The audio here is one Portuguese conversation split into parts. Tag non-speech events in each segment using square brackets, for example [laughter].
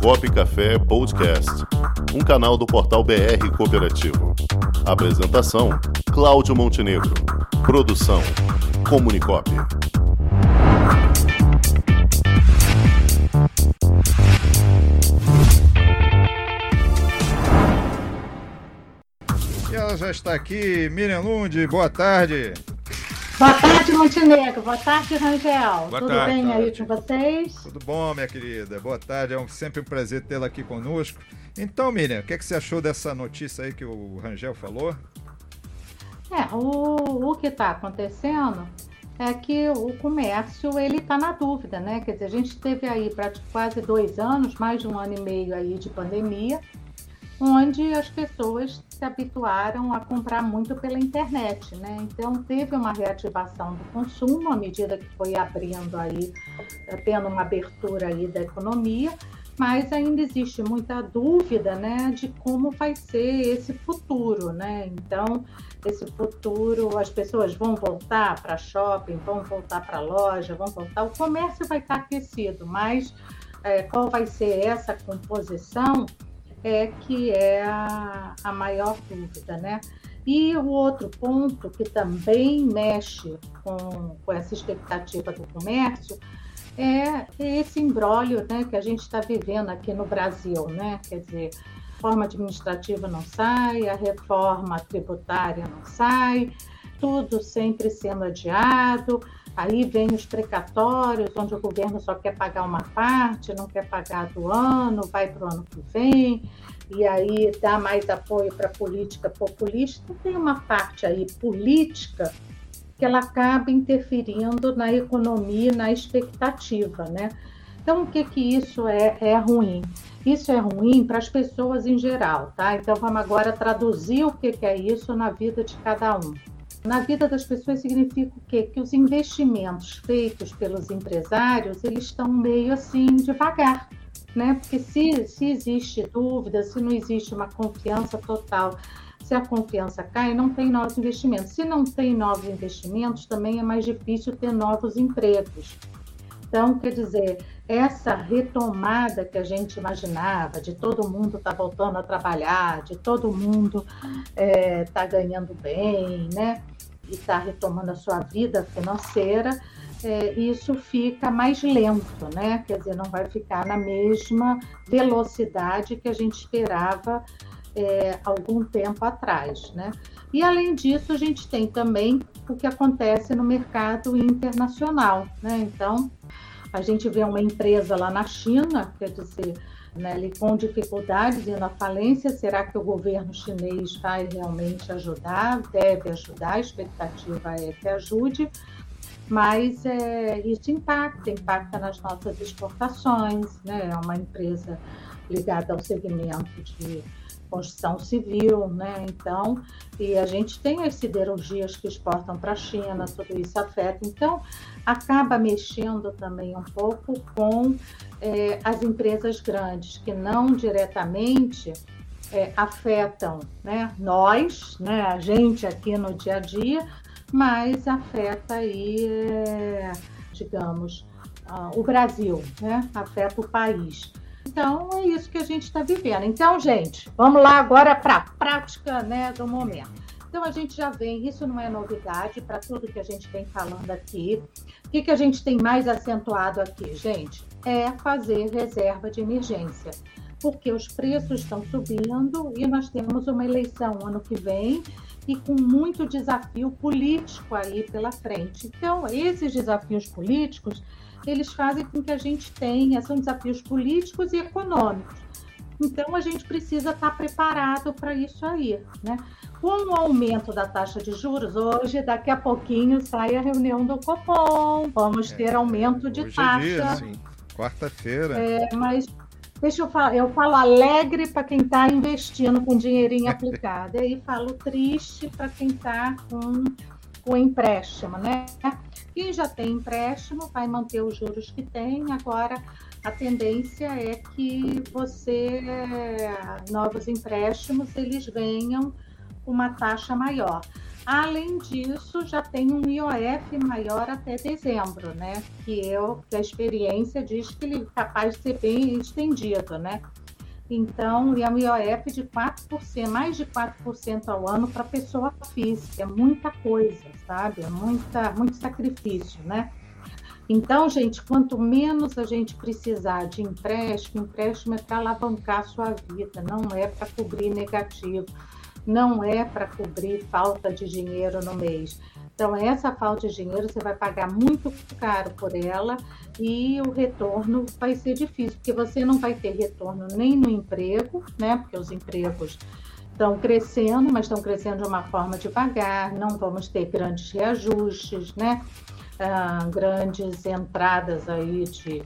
Comunicop Café Podcast, um canal do portal BR Cooperativo. Apresentação: Cláudio Montenegro. Produção: Comunicop. E ela já está aqui, Miriam Lund, boa tarde. Boa tarde, Montenegro. Boa tarde, Rangel. Boa Tudo tarde. bem aí Tarde. com vocês? Tudo bom, minha querida? Boa tarde, é um- sempre um prazer tê-la aqui conosco. Então, Miriam, o que, é que você achou dessa notícia aí que o Rangel falou? É, o, o que está acontecendo é que o comércio ele está na dúvida, né? Quer dizer, a gente teve aí quase dois anos, mais de um ano e meio aí de pandemia, onde as pessoas se habituaram a comprar muito pela internet, né? Então teve uma reativação do consumo à medida que foi abrindo aí, eh, tendo uma abertura aí da economia, mas ainda existe muita dúvida, né, de como vai ser esse futuro, né? Então esse futuro, as pessoas vão voltar para shopping, vão voltar para loja, vão voltar, o comércio vai estar aquecido, mas eh, qual vai ser essa composição? É que é a, a maior dúvida, né? E o outro ponto que também mexe com, com essa expectativa do comércio é esse imbróglio né, que a gente está vivendo aqui no Brasil, né? Quer dizer, a reforma administrativa não sai, a reforma tributária não sai, tudo sempre sendo adiado. Aí vem os precatórios, onde o governo só quer pagar uma parte, não quer pagar do ano, vai para o ano que vem, e aí dá mais apoio para a política populista. Tem uma parte aí política que ela acaba interferindo na economia, na expectativa, né? Então, o que que isso é, é ruim? Isso é ruim para as pessoas em geral, tá? Então, vamos agora traduzir o que que é isso na vida de cada um. Na vida das pessoas significa o quê? Que os investimentos feitos pelos empresários, eles estão meio assim devagar, né? Porque se, se existe dúvida, se não existe uma confiança total, se a confiança cai, não tem novos investimentos. Se não tem novos investimentos, também é mais difícil ter novos empregos. Então, quer dizer, essa retomada que a gente imaginava, de todo mundo estar voltando a trabalhar, de todo mundo estar ganhando bem, né? E estar retomando a sua vida financeira, é, isso fica mais lento, né? Quer dizer, não vai ficar na mesma velocidade que a gente esperava é, algum tempo atrás, né? E além disso, a gente tem também o que acontece no mercado internacional, né? Então, a gente vê uma empresa lá na China, quer dizer, né, ali com dificuldades indo à falência, será que o governo chinês vai realmente ajudar? Deve ajudar, a expectativa é que ajude, mas é, isso impacta, impacta nas nossas exportações, né? É uma empresa ligada ao segmento de construção civil, né? Então, e a gente tem as siderurgias que exportam para a China, tudo isso afeta. Então, acaba mexendo também um pouco com é, as empresas grandes, que não diretamente é, afetam né, nós, né, a gente aqui no dia a dia, mas afeta aí, é, digamos, ah, o Brasil, né, afeta o país. Então é isso que a gente está vivendo. Então, gente, vamos lá agora para a prática né, do momento. Então a gente já vem, isso não é novidade para tudo que a gente vem falando aqui. O que, que a gente tem mais acentuado aqui, gente? É fazer reserva de emergência. Porque os preços estão subindo e nós temos uma eleição ano que vem e com muito desafio político aí pela frente. Então, esses desafios políticos eles fazem com que a gente tenha, são desafios políticos e econômicos. Então, a gente precisa estar preparado para isso aí, né? Com o aumento da taxa de juros, hoje, daqui a pouquinho, sai a reunião do Copom, vamos ter aumento de Hoje taxa. é dia, sim. Quarta-feira. É, mas deixa eu falar, eu falo alegre para quem está investindo com dinheirinho aplicado, e aí falo triste para quem está com, com empréstimo, né? Quem já tem empréstimo vai manter os juros que tem, agora a tendência é que você, novos empréstimos, eles venham com uma taxa maior. Além disso, já tem um IOF maior até dezembro, né? Que, eu, que a experiência diz que ele é capaz de ser bem estendido, né? Então, e é um IOF de 4%, mais de 4% ao ano para pessoa física. É muita coisa, sabe? É muita, muito sacrifício, né? Então, gente, quanto menos a gente precisar de empréstimo, empréstimo é para alavancar a sua vida, não é para cobrir negativo não é para cobrir falta de dinheiro no mês. Então, essa falta de dinheiro você vai pagar muito caro por ela e o retorno vai ser difícil, porque você não vai ter retorno nem no emprego, né? Porque os empregos estão crescendo, mas estão crescendo de uma forma devagar, não vamos ter grandes reajustes, né? Ah, grandes entradas aí de,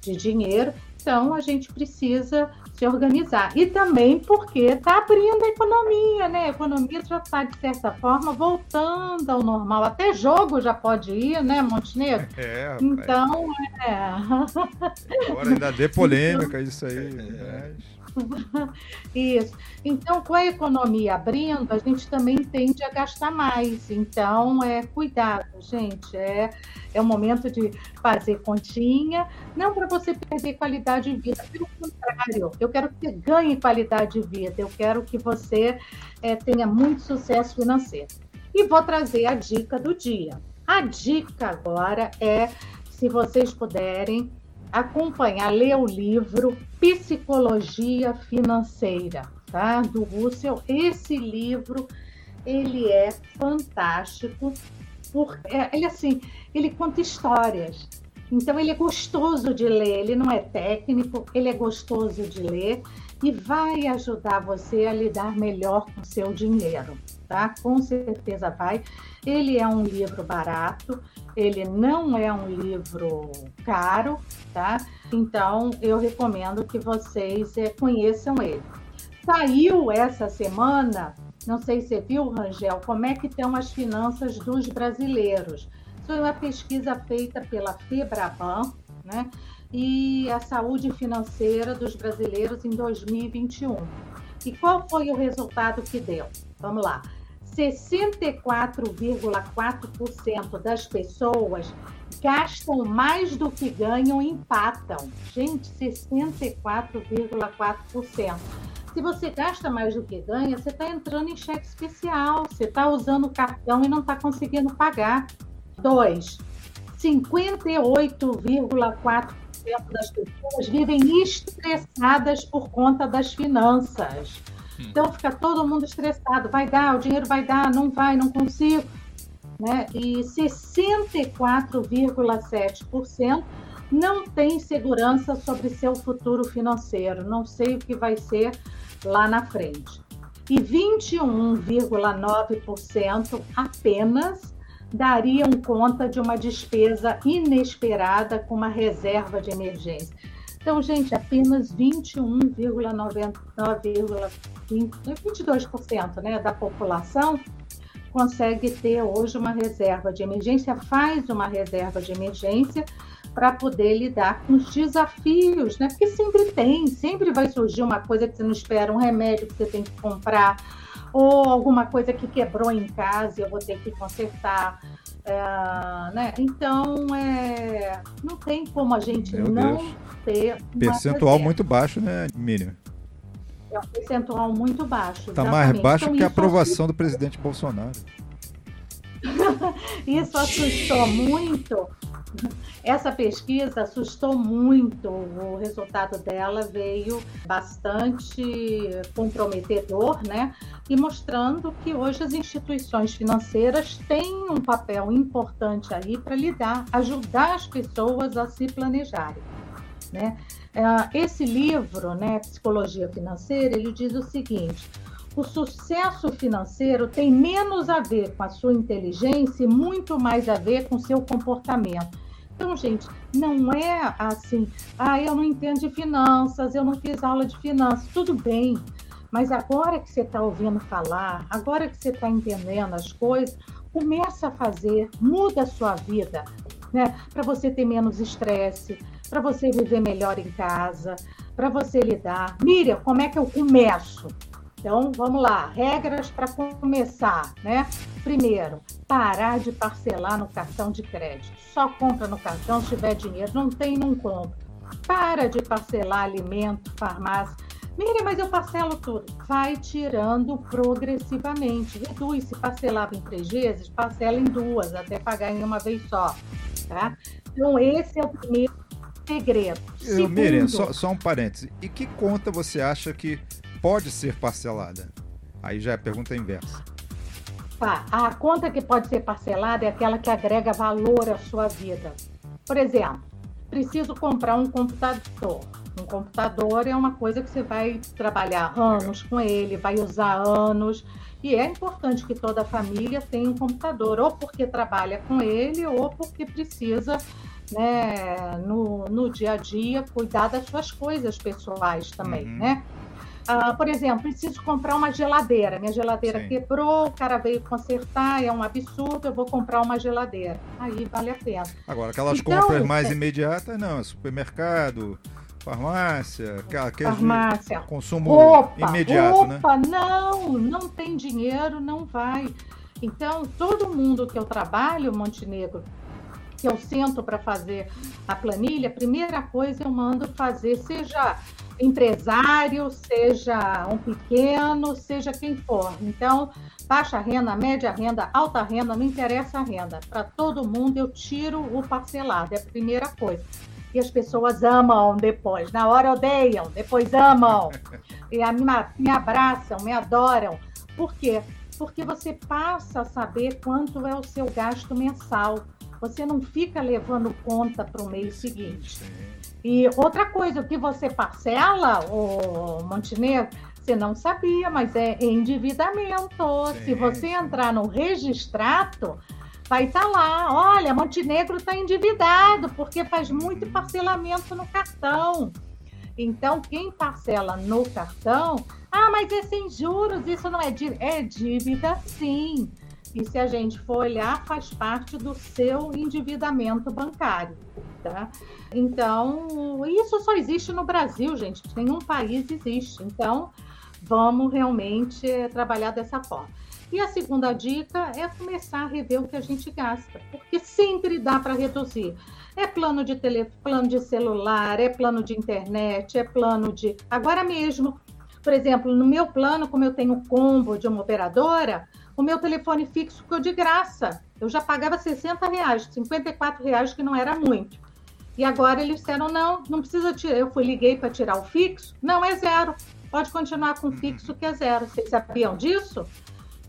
de dinheiro. Então, a gente precisa se organizar. E também porque está abrindo a economia, né? A economia já está, de certa forma, voltando ao normal. Até jogo já pode ir, né, Montenegro? É, então, é. Agora ainda dê polêmica isso aí. [laughs] É. [laughs] Isso. Então, com a economia abrindo, a gente também tende a gastar mais. Então, é cuidado, gente. É, é o momento de fazer continha, não para você perder qualidade de vida, pelo contrário, eu quero que você ganhe qualidade de vida, eu quero que você é, tenha muito sucesso financeiro. E vou trazer a dica do dia. A dica agora é, se vocês puderem, acompanhar, ler o livro Psicologia Financeira, tá? Do Russell. Esse livro, ele é fantástico, porque ele assim, ele conta histórias. Então ele é gostoso de ler, ele não é técnico, ele é gostoso de ler e vai ajudar você a lidar melhor com seu dinheiro, tá? Com certeza vai. Ele é um livro barato, ele não é um livro caro, tá? Então eu recomendo que vocês é, conheçam ele. Saiu essa semana, não sei se você viu, Rangel, como é que estão as finanças dos brasileiros. Foi uma pesquisa feita pela Febraban, né? E a saúde financeira dos brasileiros em 2021. E qual foi o resultado que deu? Vamos lá. 64,4% das pessoas gastam mais do que ganham e empatam. Gente, 64,4%. Se você gasta mais do que ganha, você está entrando em cheque especial, você está usando o cartão e não está conseguindo pagar. Dois, 58,4% das pessoas vivem estressadas por conta das finanças. Então fica todo mundo estressado, vai dar, o dinheiro vai dar, não vai, não consigo. Né? E 64,7% não tem segurança sobre seu futuro financeiro, não sei o que vai ser lá na frente. E 21,9% apenas dariam conta de uma despesa inesperada com uma reserva de emergência. Então, gente, apenas 21,22% né, da população consegue ter hoje uma reserva de emergência, faz uma reserva de emergência para poder lidar com os desafios, né? Porque sempre tem, sempre vai surgir uma coisa que você não espera, um remédio que você tem que comprar, ou alguma coisa que quebrou em casa e eu vou ter que consertar. É, né? Então, é, não tem como a gente Meu não Deus. ter. Percentual muito baixo, né, Miriam? É um percentual muito baixo. Está mais baixo então, que a aprovação do presidente Bolsonaro. [laughs] isso assustou muito essa pesquisa assustou muito, o resultado dela veio bastante comprometedor, né? E mostrando que hoje as instituições financeiras têm um papel importante aí para lidar, ajudar as pessoas a se planejarem, né? Ah, esse livro, né, Psicologia Financeira, ele diz o seguinte: o sucesso financeiro tem menos a ver com a sua inteligência e muito mais a ver com seu comportamento. Então, gente, não é assim, ah, eu não entendo de finanças, eu não fiz aula de finanças, tudo bem. Mas agora que você está ouvindo falar, agora que você está entendendo as coisas, começa a fazer, muda a sua vida, né? Para você ter menos estresse, para você viver melhor em casa, para você lidar. Miriam, como é que eu começo? Então, vamos lá, regras para começar, né? Primeiro, parar de parcelar no cartão de crédito. Só compra no cartão se tiver dinheiro, não tem, não compra. Para de parcelar alimento, farmácia. Miriam, mas eu parcelo tudo. Vai tirando progressivamente. Reduz. Se parcelava em três vezes, parcela em duas, até pagar em uma vez só. Tá? Então, esse é o primeiro segredo. Segundo, Miriam, só, só um parêntese. E que conta você acha que pode ser parcelada? Aí já é a pergunta inversa. Tá. A conta que pode ser parcelada é aquela que agrega valor à sua vida. Por exemplo, preciso comprar um computador. Um computador é uma coisa que você vai trabalhar anos com ele, vai usar anos. E é importante que toda a família tenha um computador, ou porque trabalha com ele, ou porque precisa, né, no, no dia a dia, cuidar das suas coisas pessoais também, uhum. né? Ah, por exemplo, preciso comprar uma geladeira. Minha geladeira Sim. quebrou, o cara veio consertar, é um absurdo, eu vou comprar uma geladeira. Aí vale a pena. Agora, aquelas então, compras mais é... imediatas, não, supermercado, farmácia, aquele farmácia. consumo roupa, imediato, roupa, né? Não, não tem dinheiro, não vai. Então, todo mundo que eu trabalho, Montenegro, que eu sento para fazer a planilha, a primeira coisa eu mando fazer, seja empresário, seja um pequeno, seja quem for. Então, baixa renda, média renda, alta renda, não interessa a renda. Para todo mundo eu tiro o parcelado, é a primeira coisa. E as pessoas amam depois. Na hora odeiam, depois amam. [laughs] E a, me, me abraçam, me adoram. Por quê? Porque você passa a saber quanto é o seu gasto mensal. Você não fica levando conta para o mês seguinte. E outra coisa, o que você parcela, o Montenegro, você não sabia, mas é endividamento. Sim, Se você entrar no registrato, vai estar tá lá, olha, Montenegro está endividado, porque faz muito uhum. parcelamento no cartão. Então, quem parcela no cartão, ah, mas é sem juros, isso não é dívida. É dívida, sim. E se a gente for olhar, faz parte do seu endividamento bancário. Tá? Então, isso só existe no Brasil, gente. Nenhum país existe. Então, vamos realmente trabalhar dessa forma. E a segunda dica é começar a rever o que a gente gasta, porque sempre dá para reduzir. É plano de tele, plano de celular, é plano de internet, é plano de. Agora mesmo, por exemplo, no meu plano, como eu tenho combo de uma operadora, o meu telefone fixo ficou de graça. Eu já pagava 60 reais, 54 reais, que não era muito. E agora eles disseram, não, não precisa tirar. Eu fui, liguei para tirar o fixo. Não, é zero. Pode continuar com o fixo que é zero. Vocês sabiam disso?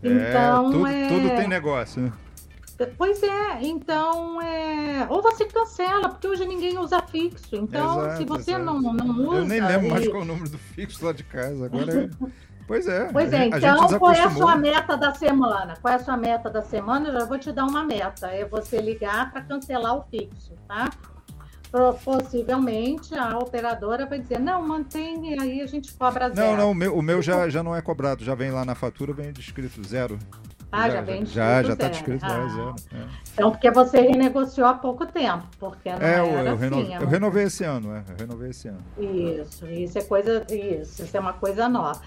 É, então, tudo, é... tudo tem negócio, né? Pois é, então é... ou você cancela, porque hoje ninguém usa fixo. Então, exato, se você não, não usa. Eu nem lembro e... mais qual é o número do fixo lá de casa. Agora é... [laughs] Pois é. Pois é, então qual é a sua meta da semana? Qual é a sua meta da semana? Eu já vou te dar uma meta. É você ligar para cancelar o fixo, tá? possivelmente a operadora vai dizer, não, mantém e aí a gente cobra zero. Não, não, o meu, o meu já, já não é cobrado, já vem lá na fatura, vem descrito zero. Ah, já, já vem descrito Já, já está descrito ah. lá, zero. É. Então, porque você renegociou há pouco tempo, porque não é, eu, eu, assim, renovei, é eu renovei esse ano, é, eu renovei esse ano. Isso, isso é coisa, isso, isso é uma coisa nova.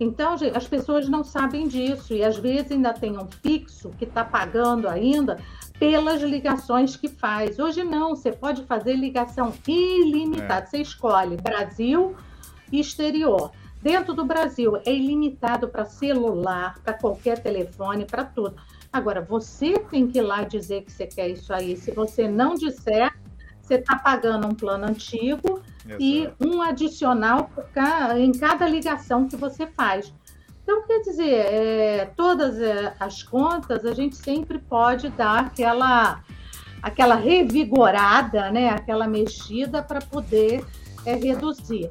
Então, gente, as pessoas não sabem disso e às vezes ainda tem um fixo que está pagando ainda pelas ligações que faz. Hoje não, você pode fazer ligação ilimitada. É. Você escolhe Brasil e exterior. Dentro do Brasil é ilimitado para celular, para qualquer telefone, para tudo. Agora, você tem que ir lá dizer que você quer isso aí. Se você não disser, você está pagando um plano antigo Exato. e um adicional em cada ligação que você faz. Então, quer dizer, é, todas é, as contas a gente sempre pode dar aquela, aquela revigorada, né? aquela mexida para poder é, reduzir.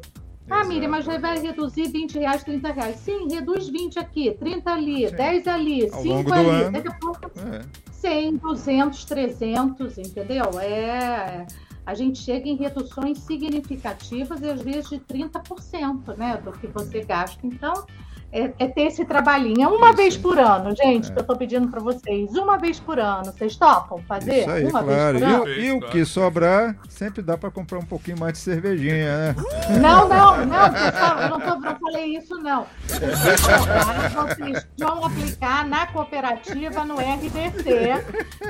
Ah, Miriam, mas vai reduzir 20 reais, 30 reais. Sim, reduz 20 aqui, 30 ali, Sim. 10 ali, Ao 5 ali. Ano, daqui a pouco, é. 100, 200, 300, entendeu? É, a gente chega em reduções significativas às vezes de 30% né, do que você gasta. Então, é, é, ter esse trabalhinho. É uma Isso. vez por ano, gente, é. que eu estou pedindo para vocês. Uma vez por ano. Vocês topam fazer? Isso aí, uma claro. E, e, o que sobrar, sempre dá para comprar um pouquinho mais de cervejinha, né? Não, não, não, pessoal, eu não, tô, não falei isso, não. Vocês vão aplicar na cooperativa, no RDC,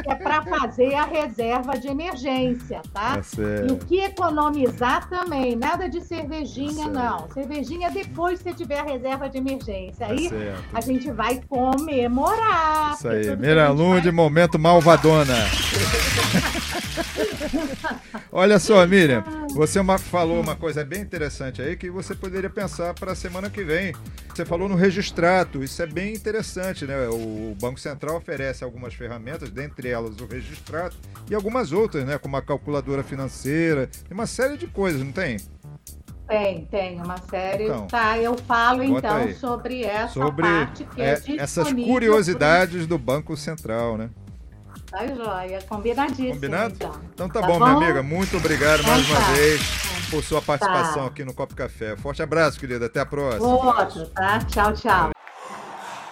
que é para fazer a reserva de emergência, tá? tá e o que economizar também, nada de cervejinha, tá não. Cervejinha depois que você tiver a reserva de emergência gente. Aí tá a gente vai comemorar. Isso aí. Miralum de momento malvadona. Olha só, Miriam, você uma, falou uma coisa bem interessante aí que você poderia pensar para a semana que vem. Você falou no registrato, isso é bem interessante, né? O Banco Central oferece algumas ferramentas, dentre elas o registrato, e algumas outras, né? Como a calculadora financeira, uma série de coisas, não tem? Tem, tem uma série. Então, tá, eu falo então aí. sobre essa sobre, parte que é, é Essas curiosidades do Banco Central, né? Tá joia, combinadíssimo. Combinado? Então, então tá, tá bom, bom, minha amiga. Muito obrigado então, mais uma tá. vez por sua participação tá. aqui no Copo Café. Forte abraço, querida. Até a próxima. Outro, tá? Tchau, tchau.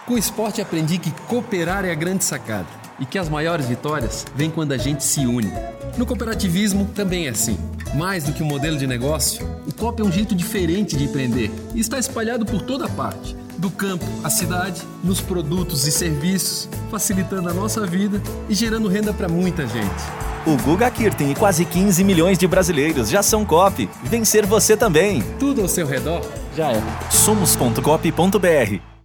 Com o esporte aprendi que cooperar é a grande sacada e que as maiores vitórias vêm quando a gente se une. No cooperativismo também é assim. Mais do que um modelo de negócio, o COP é um jeito diferente de empreender e está espalhado por toda parte do campo à cidade, nos produtos e serviços, facilitando a nossa vida e gerando renda para muita gente. O Guga Kirten e quase 15 milhões de brasileiros já são COP. Vencer você também. Tudo ao seu redor já é. Somos.cop.br